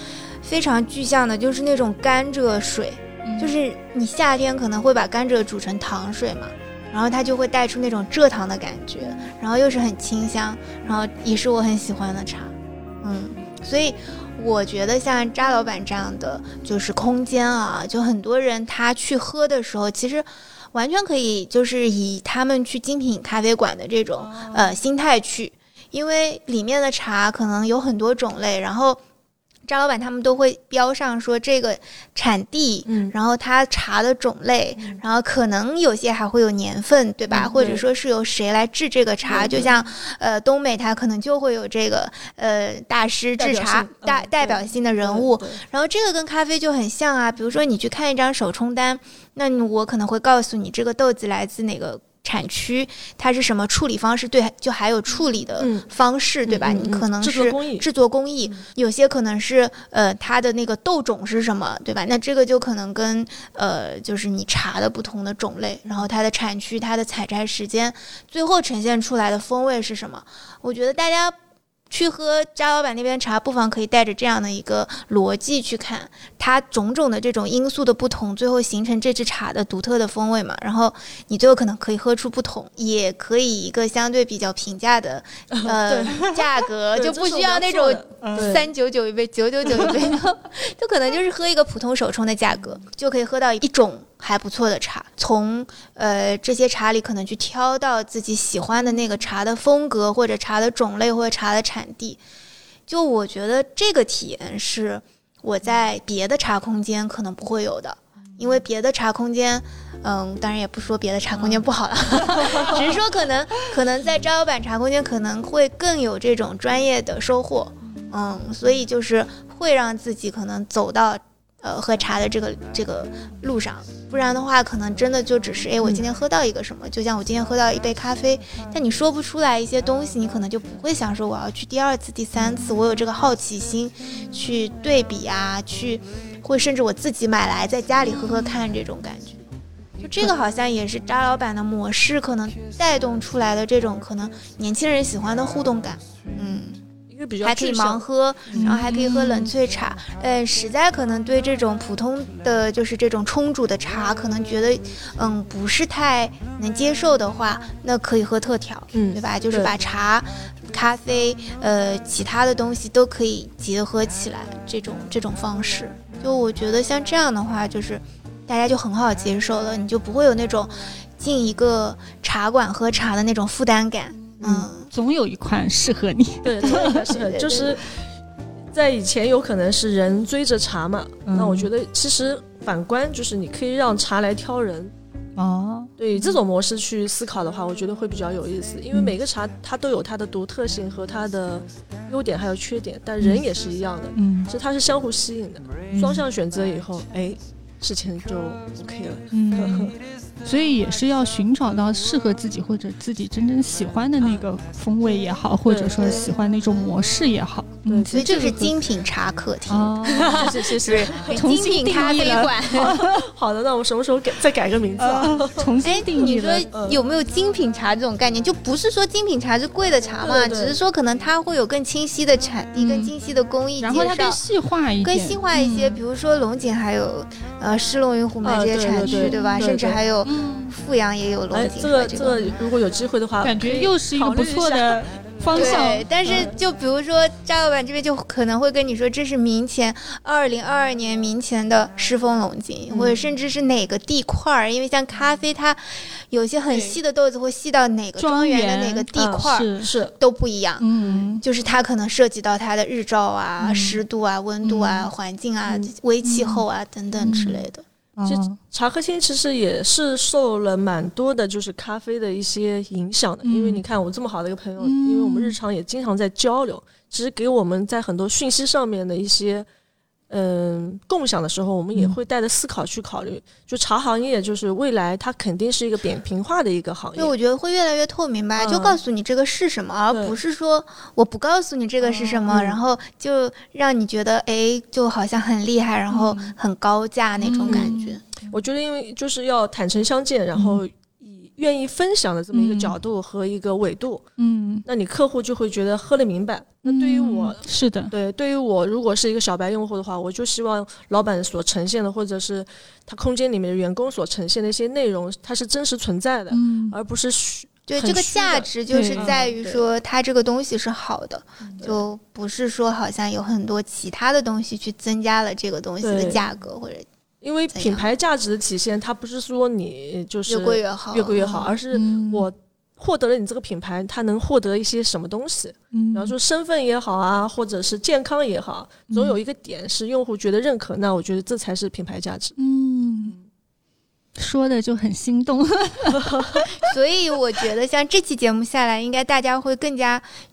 非常具象的，就是那种甘蔗水，嗯。就是你夏天可能会把甘蔗煮成糖水嘛，然后它就会带出那种蔗糖的感觉，然后又是很清香，然后也是我很喜欢的茶，嗯，所以我觉得像扎老板这样的就是空间啊，就很多人他去喝的时候，其实完全可以就是以他们去精品咖啡馆的这种、呃心态去，因为里面的茶可能有很多种类，然后。张老板他们都会标上说这个产地，嗯。然后它茶的种类，然后可能有些还会有年份，对吧？嗯或者说是由谁来制这个茶，就像呃东北它可能就会有这个呃大师制茶代代表性的人物，然后这个跟咖啡就很像啊，比如说你去看一张手冲单，那我可能会告诉你这个豆子来自哪个产区，它是什么处理方式，对，就还有处理的嗯方式，对吧？你可能制是作工艺制作工艺，有些可能是呃它的那个豆种是什么，对吧？那这个就可能跟呃就是你茶的不同的种类，然后它的产区、它的采摘时间，最后呈现出来的风味是什么？我觉得大家。去喝扎老板那边茶，不妨可以带着这样的一个逻辑去看它种种的这种因素的不同，最后形成这支茶的独特的风味嘛。然后你最后可能可以喝出不同，也可以一个相对比较平价的 [LAUGHS] 呃价格，[LAUGHS] 就不需要那种三九九一杯、九九九一杯，[LAUGHS] 就可能就是喝一个普通手冲的价格，就可以喝到一种还不错的茶。从呃这些茶里可能去挑到自己喜欢的那个茶的风格，或者茶的种类，或者茶的产地。就我觉得这个体验是我在别的茶空间可能不会有的，因为别的茶空间。嗯，当然也不说别的茶空间不好了，[LAUGHS] 只是说可能可能在招摇板茶空间可能会更有这种专业的收获，嗯，所以就是会让自己可能走到呃喝茶的这个这个路上，不然的话可能真的就只是哎我今天喝到一个什么，就像我今天喝到一杯咖啡，但你说不出来一些东西，你可能就不会想说我要去第二次、第三次，我有这个好奇心去对比啊，去会甚至我自己买来在家里喝喝看这种感觉。就这个好像也是渣老板的模式，可能带动出来的这种可能年轻人喜欢的互动感，嗯，还可以盲喝，然后还可以喝冷萃茶。呃，实在可能对这种普通的就是这种冲煮的茶，可能觉得嗯不是太能接受的话，那可以喝特调，嗯对吧？就是把茶、咖啡，呃，其他的东西都可以结合起来，这种这种方式，就我觉得像这样的话，就是大家就很好接受了，你就不会有那种进一个茶馆喝茶的那种负担感，嗯。[LAUGHS] 总有一款适合你。对，这个还是对对很就是在以前有可能是人追着茶嘛，嗯。那我觉得其实反观就是你可以让茶来挑人。哦，对这种模式去思考的话，我觉得会比较有意思，因为每个茶它都有它的独特性和它的优点还有缺点，但人也是一样的，嗯其实它是相互吸引的，双向选择以后，哎，事情就 OK 了。嗯，[LAUGHS] 所以也是要寻找到适合自己或者自己真正喜欢的那个风味也好，或者说喜欢那种模式也好。嗯，对所以这是精品茶客厅，哦，谢谢谢谢。重 [LAUGHS] 精品咖啡馆。[LAUGHS] 好的，那我们什么时候改再改个名字啊？重哎新，定义你。说有没有精品茶这种概念？就不是说精品茶是贵的茶嘛，只是说可能它会有更清晰的产地、嗯更精细的工艺然后它更细化一点，更细化一些。嗯比如说龙井还有呃狮龙云虎门啊这些产区，对吧？甚至还有嗯，富阳也有龙哎，井这这个。这个，如果有机会的话，感觉又是一个不错的方向。对，。但是就比如说张老板这边就可能会跟你说，这是明前二零二二年明前的狮峰龙井，嗯。或者甚至是哪个地块儿，因为像咖啡它有些很细的豆子会细到哪个庄园的哪个地嗯块儿、是，是。都不一样。嗯，就是它可能涉及到它的日照啊、嗯。湿度啊、温度啊、嗯。环境啊、嗯。微气候啊、等等之类的。其实哦茶客厅其实也是受了蛮多的，就是咖啡的一些影响的。嗯因为你看我这么好的一个朋友，嗯因为我们日常也经常在交流，其实给我们在很多讯息上面的一些嗯共享的时候，我们也嗯会带着思考去考虑。就茶行业，就是未来它肯定是一个扁平化的一个行业对，。我觉得会越来越透明吧，嗯就告诉你这个是什么，而不是说我不告诉你这个是什么，嗯然后就让你觉得哎，就好像很厉害，然后很高价那种感觉。我觉得，因为就是要坦诚相见，然后以愿意分享的这么一个角度和一个纬度，嗯，那你客户就会觉得喝得明白。那对于我嗯是的，对，对于我如果是一个小白用户的话，我就希望老板所呈现的，或者是他空间里面的员工所呈现的一些内容，它是真实存在的，嗯。而不是虚。对，这个价值就是在于说它这个东西是好的，就不是说好像有很多其他的东西去增加了这个东西的价格或者因为品牌价值的体现，它不是说你就是越贵越好，越贵越好，而是嗯我获得了你这个品牌，它能获得一些什么东西？嗯比方说身份也好啊，或者是健康也好，总有一个点是用户觉得认可，那我觉得这才是品牌价值。嗯，说的就很心动。[LAUGHS] [LAUGHS] 所以我觉得像这期节目下来，应该大家会更加去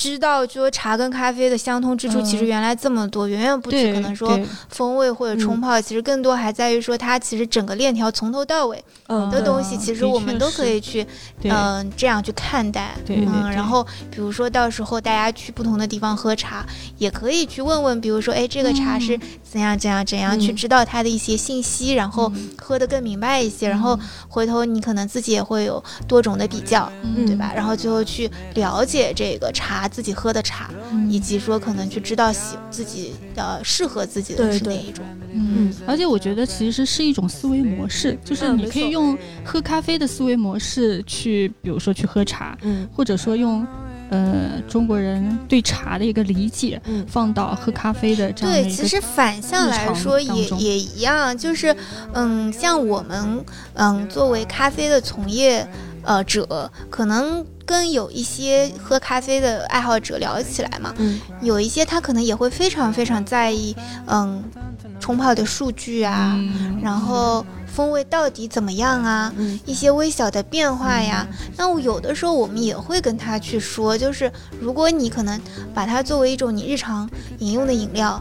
知道就说茶跟咖啡的相通之处，嗯其实原来这么多，远远不止，可能说风味或者冲泡，其实更多还在于说它其实整个链条从头到尾的东西，嗯其实我们都可以去对。嗯、这样去看待。嗯，然后比如说到时候大家去不同的地方喝茶，也可以去问问，比如说，哎，这个茶是嗯。怎样怎样怎样，去嗯。知道它的一些信息，然后嗯。喝得更明白一些，然后回头你可能自己也会有多种的比较，嗯。对吧？然后最后去了解这个茶自己喝的茶，嗯。以及说可能去知道喜自己的适合自己的是哪一种。嗯，而且我觉得其实是一种思维模式，就是你可以用喝咖啡的思维模式去，比如说去喝茶，嗯。或者说用呃中国人对茶的一个理解嗯。放到喝咖啡的这样的对，其实反向来说也也一样，就是，嗯，像我们，嗯，作为咖啡的从业呃者，可能跟有一些喝咖啡的爱好者聊起来嘛，嗯。有一些他可能也会非常非常在意，嗯，冲泡的数据啊，嗯。然后风味到底怎么样啊，嗯。一些微小的变化呀。那我有的时候我们也会跟他去说，就是如果你可能把它作为一种你日常饮用的饮料，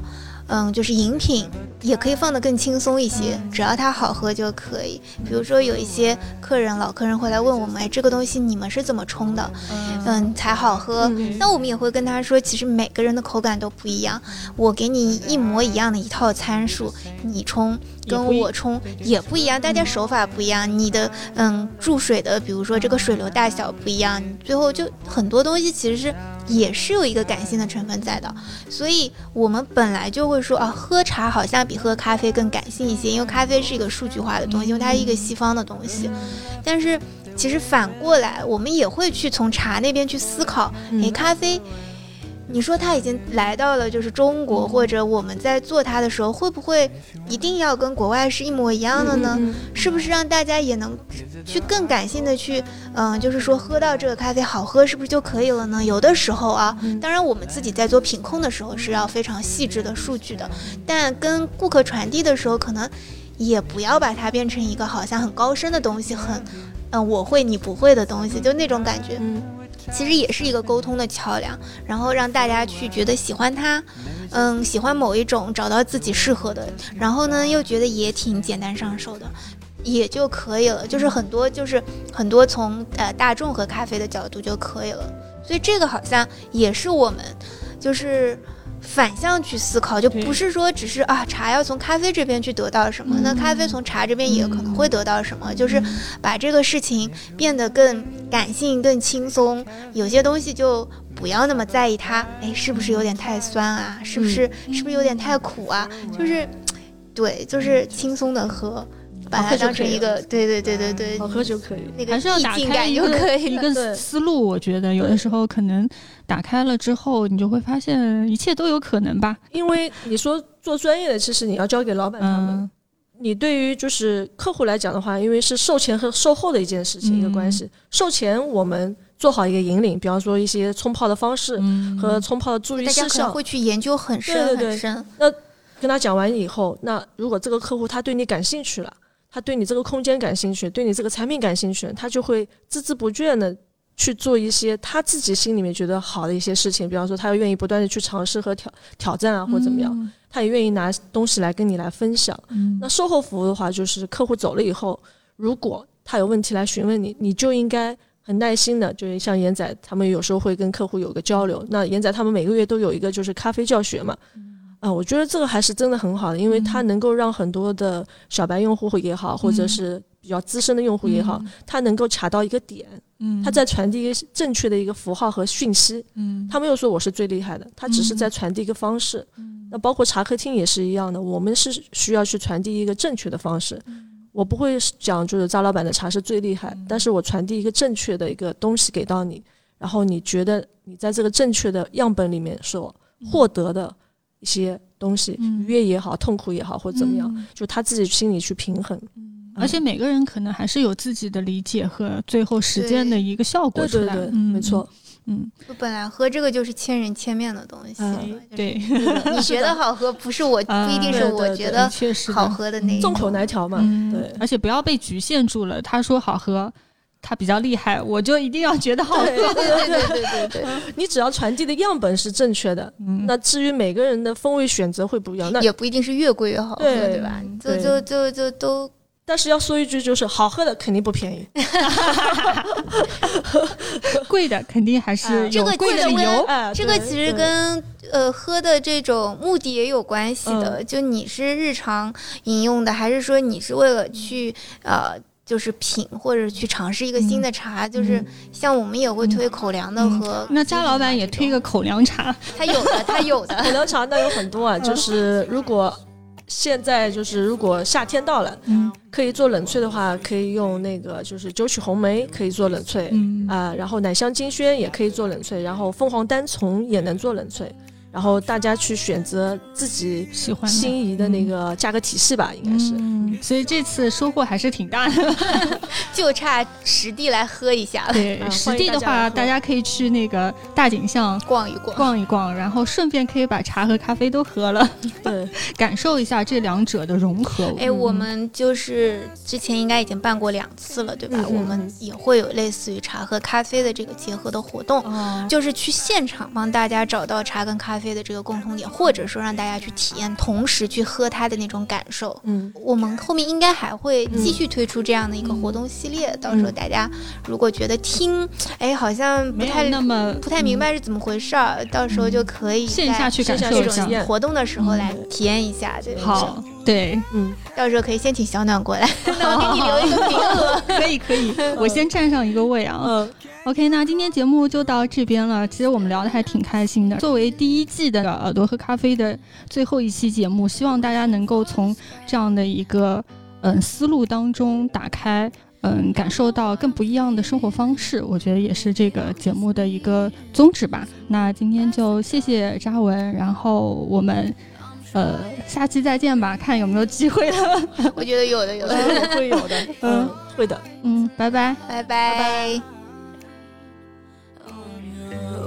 嗯，就是饮品，也可以放得更轻松一些，只要它好喝就可以。比如说有一些客人老客人会来问我们，哎，这个东西你们是怎么冲的？嗯，才好喝。嗯那我们也会跟他说，其实每个人的口感都不一样。我给你一模一样的一套参数，你冲跟我冲也不一样，大家手法不一样，你的嗯注水的，比如说这个水流大小不一样，你最后就很多东西其实是也是有一个感性的成分在的。所以我们本来就会说啊，喝茶好像比喝咖啡更感性一些，因为咖啡是一个数据化的东西，因为它是一个西方的东西。但是其实反过来，我们也会去从茶那边去思考，诶，咖啡。你说他已经来到了就是中国，或者我们在做它的时候，会不会一定要跟国外是一模一样的呢？嗯是不是让大家也能去更感性的去，嗯、就是说喝到这个咖啡好喝，是不是就可以了呢？有的时候啊，当然我们自己在做品控的时候是要非常细致的数据的，但跟顾客传递的时候，可能也不要把它变成一个好像很高深的东西，很，嗯、我会你不会的东西，就那种感觉。其实也是一个沟通的桥梁，然后让大家去觉得喜欢它，嗯，喜欢某一种，找到自己适合的，然后呢又觉得也挺简单上手的，也就可以了。就是很多就是很多从呃大众和咖啡的角度就可以了，所以这个好像也是我们就是。反向去思考，就不是说只是啊茶要从咖啡这边去得到什么，那咖啡从茶这边也可能会得到什么，就是把这个事情变得更感性、更轻松。有些东西就不要那么在意它，哎，是不是有点太酸啊？是不是、是不是有点太苦啊？就是，对，就是轻松的喝。把它当成一个，对对对对对，好喝就可以。那个还是要打开一个就可以一。个思路。我觉得有的时候可能打开了之后，你就会发现一切都有可能吧。因为你说做专业的，其实你要交给老板他们。嗯你对于就是客户来讲的话，因为是售前和售后的一件事情、嗯一个关系。售前我们做好一个引领，比方说一些冲泡的方式嗯和冲泡的注意大家事项，可能会去研究很深对对对很深，跟他讲完以后，那如果这个客户他对你感兴趣了，他对你这个空间感兴趣，对你这个产品感兴趣，他就会孜孜不倦的去做一些他自己心里面觉得好的一些事情，比方说他要愿意不断的去尝试和挑挑战啊，或者怎么样，嗯他也愿意拿东西来跟你来分享。嗯那售后服务的话，就是客户走了以后，如果他有问题来询问你，你就应该很耐心的，就是像严仔他们有时候会跟客户有个交流。那严仔他们每个月都有一个就是咖啡教学嘛，啊、我觉得这个还是真的很好的，因为它能够让很多的小白用户也好，或者是比较资深的用户也好，他能够卡到一个点，嗯他在传递一个正确的一个符号和讯息。嗯。他没有说我是最厉害的，他只是在传递一个方式。那包括茶客厅也是一样的，我们是需要去传递一个正确的方式。我不会讲就是张老板的茶是最厉害，但是我传递一个正确的一个东西给到你，然后你觉得你在这个正确的样本里面所获得的一些东西，嗯愉悦也好，痛苦也好，或者怎么样，嗯就他自己心里去平衡。而且每个人可能还是有自己的理解和最后实践的一个效果出来。对对对，嗯没错。。嗯，就本来喝这个就是千人千面的东西对，[LAUGHS] 你觉得好喝，不是我啊不一定是我觉得好喝的那一众口。难调嘛，嗯对。而且不要被局限住了。他说好喝，他比较厉害，我就一定要觉得好喝。对对对对对对对你只要传递的样本是正确的，嗯那至于每个人的风味选择会不一样，那，也不一定是越贵越好喝，对对吧？就就就就都但是要说一句，就是好喝的肯定不便宜。[LAUGHS] 贵的肯定还是啊有这个贵的理这个由。哎，这个其实跟呃喝的这种目的也有关系嗯的。就你是日常饮用的，还是说你是为了去呃就是品或者去尝试一个新的茶？就是像我们也会推口粮的嗯和那家老板也推一个口粮茶，他有的，他有的。口粮茶那有很多啊，[LAUGHS] 就是如果现在就是如果夏天到了，嗯可以做冷萃的话，可以用那个就是九曲红梅可以做冷萃嗯啊、然后奶香金萱也可以做冷萃，然后凤凰单丛也能做冷萃。然后大家去选择自己喜欢的心仪的那个价格体系吧，应该是。嗯，所以这次收获还是挺大的。[LAUGHS] 就差实地来喝一下了，对，啊实地的话，大家大家可以去那个大景巷逛一逛。逛一逛，然后顺便可以把茶和咖啡都喝了，对，[LAUGHS] 感受一下这两者的融合。哎，我们就是之前应该已经办过两次了，对吧？我们也会有类似于茶和咖啡的这个结合的活动。哦，就是去现场帮大家找到茶跟咖啡的这个共同点，或者说让大家去体验，同时去喝它的那种感受。嗯，我们后面应该还会继续推出这样的一个活动系列，到时候大家如果觉得听，哎，好像不太那么不太明白是怎么回事儿，到时候就可以线下去感受一下去体。验活动的时候来体验一下。对，好，对，嗯，[LAUGHS] 到时候可以先请小暖过来，[LAUGHS] 那我给你留一个名额。可 [LAUGHS] 以可以，我先占上一个位啊。嗯 OK，那今天节目就到这边了。其实我们聊的还挺开心的。作为第一季的耳朵喝咖啡的最后一期节目，希望大家能够从这样的一个嗯思路当中打开。嗯，感受到更不一样的生活方式，我觉得也是这个节目的一个宗旨吧。那今天就谢谢扎文，然后我们呃下期再见吧，看有没有机会了。我觉得有的有的，[LAUGHS] 会有的，嗯，会的。嗯，拜拜拜。拜拜。